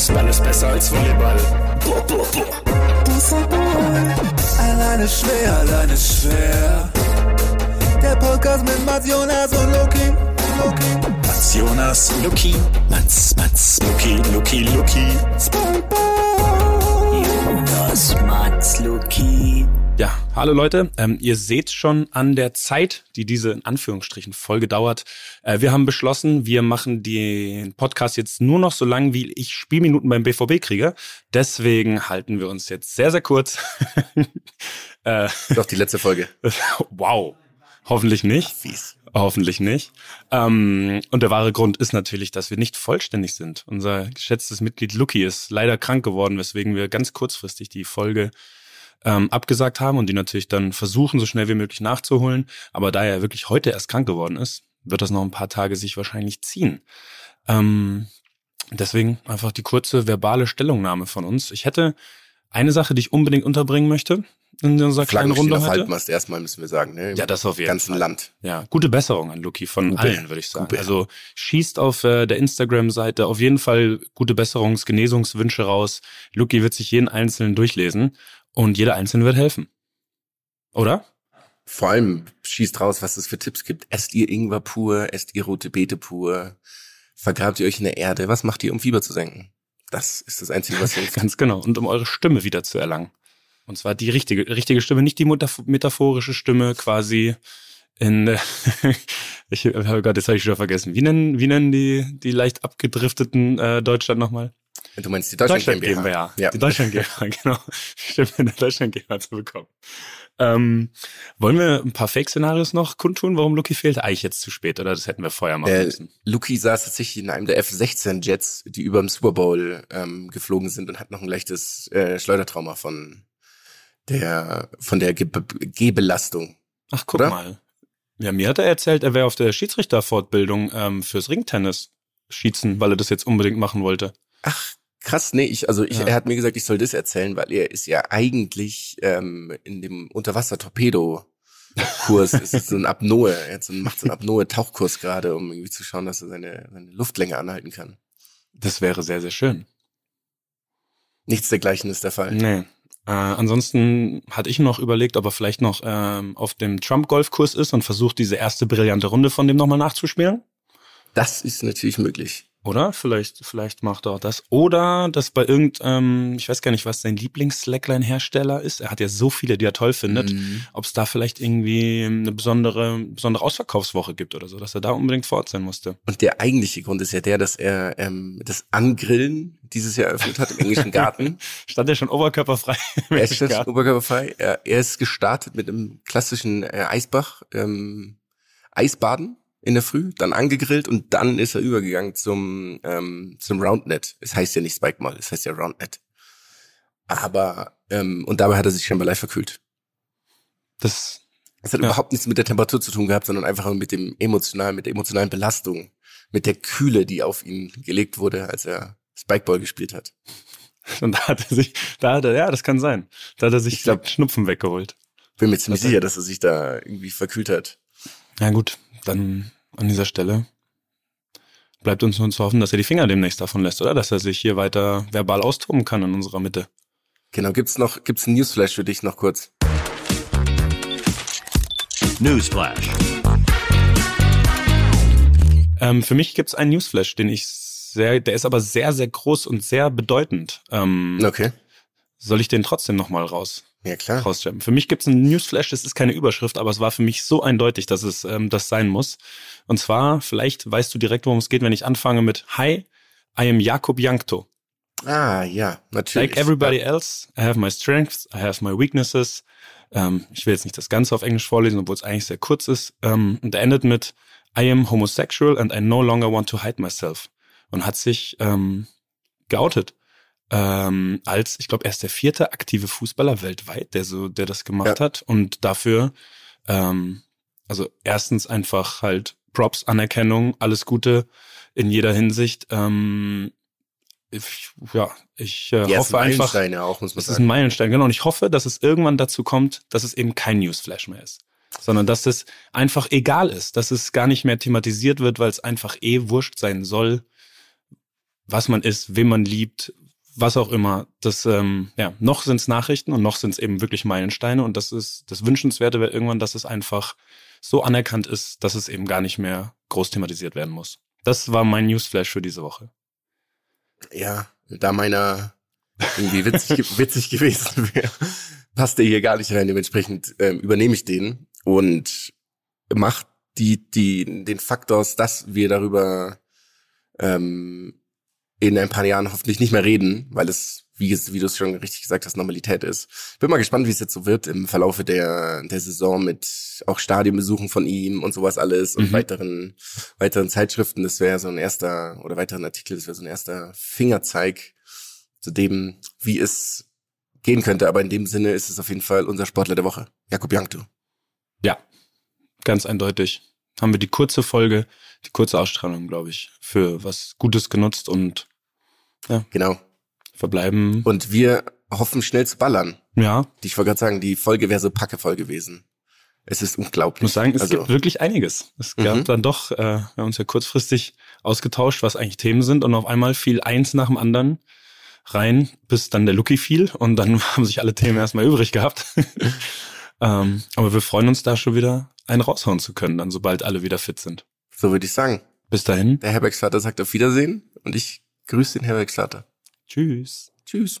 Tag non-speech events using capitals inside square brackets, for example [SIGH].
Faustball ist besser als Volleyball. Boah, boah, boah. Fußball. Alleine schwer, alleine schwer. Der Podcast mit Mats Jonas und Loki. Loki. Mats Jonas, Luki, Mats, Mats, Luki, Luki, Luki. Spongebob. Jonas, Mats, Luki. Ja, hallo Leute. Ähm, ihr seht schon an der Zeit, die diese in Anführungsstrichen Folge dauert. Äh, wir haben beschlossen, wir machen den Podcast jetzt nur noch so lang, wie ich Spielminuten beim BVB kriege. Deswegen halten wir uns jetzt sehr, sehr kurz. [LAUGHS] äh, Doch die letzte Folge. [LAUGHS] wow. Hoffentlich nicht. Fies. Hoffentlich nicht. Ähm, und der wahre Grund ist natürlich, dass wir nicht vollständig sind. Unser geschätztes Mitglied Lucky ist leider krank geworden, weswegen wir ganz kurzfristig die Folge ähm, abgesagt haben und die natürlich dann versuchen, so schnell wie möglich nachzuholen. Aber da er wirklich heute erst krank geworden ist, wird das noch ein paar Tage sich wahrscheinlich ziehen. Ähm, deswegen einfach die kurze verbale Stellungnahme von uns. Ich hätte eine Sache, die ich unbedingt unterbringen möchte in unserer kleinen Runde auf heute. Halbmast erstmal müssen wir sagen, ne? Im ja, das auf jeden ganzen Fall. Land. Ja, gute Besserung an Luki von Gute. allen, würde ich sagen. Gute. Also schießt auf äh, der Instagram-Seite auf jeden Fall gute Besserungs-, Genesungswünsche raus. Luki wird sich jeden einzelnen durchlesen und jeder einzelne wird helfen. Oder? Vor allem schießt raus, was es für Tipps gibt. Esst ihr Ingwer pur, esst ihr rote Beete pur, vergrabt ihr euch in der Erde, was macht ihr, um Fieber zu senken? Das ist das Einzige, was hilft. [LAUGHS] Ganz genau. Und um eure Stimme wieder zu erlangen. Und zwar die richtige, richtige Stimme, nicht die metaph- metaphorische Stimme quasi in, [LAUGHS] ich oh Gott, jetzt habe ich schon vergessen. Wie nennen, wie nennen die, die leicht abgedrifteten äh, Deutschland nochmal? Du meinst die Deutschland, GmbH. Ja. Die Deutschland GmbH, [LAUGHS] genau. Stimme in der Deutschland GmbH zu bekommen. Ähm, wollen wir ein paar Fake-Szenarios noch kundtun, warum Lucky fehlt? Eigentlich jetzt zu spät, oder? Das hätten wir vorher machen Äh, müssen. Luki saß tatsächlich in einem der F-16-Jets, die über dem Super Bowl ähm, geflogen sind und hat noch ein leichtes äh, Schleudertrauma von der von der Ge Gehbelastung. Ach, guck oder? mal. Ja, mir hat er erzählt, er wäre auf der Schiedsrichterfortbildung ähm, fürs Ringtennis schießen, weil er das jetzt unbedingt machen wollte. Ach, krass, nee, ich, also ich, Ja. er hat mir gesagt, ich soll das erzählen, weil er ist ja eigentlich ähm, in dem Unterwasser-Torpedo-Kurs, ist so ein Apnoe, er hat so, einen- macht so einen Apnoe-Tauchkurs gerade, um irgendwie zu schauen, dass er seine, seine Luftlänge anhalten kann. Das wäre sehr, sehr schön. Nichts dergleichen ist der Fall. Nee. Äh, ansonsten hatte ich noch überlegt, ob er vielleicht noch ähm, auf dem Trump-Golfkurs ist und versucht, diese erste brillante Runde von dem nochmal nachzuspielen. Das ist natürlich möglich. Oder? Vielleicht, vielleicht macht er auch das. Oder dass bei irgend, ähm, ich weiß gar nicht, was sein Lieblings-Slackline-Hersteller ist. Er hat ja so viele, die er toll findet. Mhm. Ob es da vielleicht irgendwie eine besondere, besondere Ausverkaufswoche gibt oder so, dass er da unbedingt vor Ort sein musste. Und der eigentliche Grund ist ja der, dass er ähm, das Angrillen dieses Jahr eröffnet hat im englischen Garten. [LAUGHS] Stand er schon oberkörperfrei? [LAUGHS] er ist schon oberkörperfrei. Er, er ist gestartet mit einem klassischen äh, Eisbach, ähm, Eisbaden in der Früh, dann angegrillt und dann ist er übergegangen zum, ähm, zum Roundnet. Es heißt ja nicht Spike Mall, es heißt ja Roundnet. Aber, ähm, und dabei hat er sich scheinbar leicht verkühlt. Das, Es hat Ja. überhaupt nichts mit der Temperatur zu tun gehabt, sondern einfach nur mit dem emotionalen, mit der emotionalen Belastung, mit der Kühle, die auf ihn gelegt wurde, als er Spikeball gespielt hat. [LAUGHS] und da hat er sich, da hat er, ja, das kann sein. Da hat er sich Ich glaub- Schnupfen weggeholt. Bin mir ziemlich sicher, dass er sich da irgendwie verkühlt hat. Ja gut, dann an dieser Stelle bleibt uns nur zu hoffen, dass er die Finger demnächst davon lässt, oder? Dass er sich hier weiter verbal austoben kann in unserer Mitte. Genau, gibt's noch, gibt's ein Newsflash für dich noch kurz? Newsflash. Ähm, für mich gibt's einen Newsflash, den ich sehr, der ist aber sehr, sehr groß und sehr bedeutend. Ähm, Okay. Soll ich den trotzdem nochmal raus? Ja, klar. rausstellen. Für mich gibt's einen Newsflash, das ist keine Überschrift, aber es war für mich so eindeutig, dass es ähm, das sein muss. Und zwar, vielleicht weißt du direkt, worum es geht, wenn ich anfange mit Hi, I am Jakob Jankto. Ah, ja, natürlich. Like everybody else, I have my strengths, I have my weaknesses. Ähm, ich will jetzt nicht das Ganze auf Englisch vorlesen, obwohl es eigentlich sehr kurz ist. Ähm, und er endet mit I am homosexual and I no longer want to hide myself. Und hat sich ähm, geoutet. Ähm, als, ich glaube, er ist der vierte aktive Fußballer weltweit, der so, der das gemacht Ja. hat. Und dafür, ähm, also erstens einfach halt Props, Anerkennung, alles Gute in jeder Hinsicht. Ähm, ich, ja, ich äh, ersten hoffe einfach, Meilensteine auch, muss man das ist ein sagen. Meilenstein, genau. Und ich hoffe, dass es irgendwann dazu kommt, dass es eben kein Newsflash mehr ist. Sondern dass es einfach egal ist, dass es gar nicht mehr thematisiert wird, weil es einfach eh wurscht sein soll, was man ist, wen man liebt, was auch immer. Das, ähm, ja, noch sind es Nachrichten und noch sind es eben wirklich Meilensteine und das ist das Wünschenswerte wäre irgendwann, dass es einfach so anerkannt ist, dass es eben gar nicht mehr groß thematisiert werden muss. Das war mein Newsflash für diese Woche. Ja, da meiner irgendwie witzig, witzig gewesen wäre, passt der hier gar nicht rein. Dementsprechend ähm, übernehme ich den und macht die, die, den Faktors, dass wir darüber ähm, in ein paar Jahren hoffentlich nicht mehr reden, weil es, wie, wie du es schon richtig gesagt hast, Normalität ist. Bin mal gespannt, wie es jetzt so wird im Verlaufe der, der Saison mit auch Stadionbesuchen von ihm und sowas alles und Mhm. weiteren, weiteren Zeitschriften. Das wäre so ein erster, oder weiteren Artikel, das wäre so ein erster Fingerzeig zu dem, wie es gehen könnte. Aber in dem Sinne ist es auf jeden Fall unser Sportler der Woche. Jakob Jankto. Ja, ganz eindeutig. Haben wir die kurze Folge, die kurze Ausstrahlung, glaube ich, für was Gutes genutzt und Genau. verbleiben. Und wir hoffen schnell zu ballern. Ja, Ich wollte gerade sagen, die Folge wäre so packevoll gewesen. Es ist unglaublich. ich muss sagen, es also, gibt wirklich einiges. Es gab Mhm. dann doch, äh, wir haben uns ja kurzfristig ausgetauscht, was eigentlich Themen sind und auf einmal fiel eins nach dem anderen rein, bis dann der Lucky fiel und dann [LAUGHS] haben sich alle Themen erstmal übrig gehabt. [LAUGHS] ähm, aber wir freuen uns da schon wieder einen raushauen zu können, dann sobald alle wieder fit sind. so würde ich sagen. Bis dahin, Der Herbergsvater sagt auf Wiedersehen und ich grüße den Herbergsvater. tschüss. Tschüss.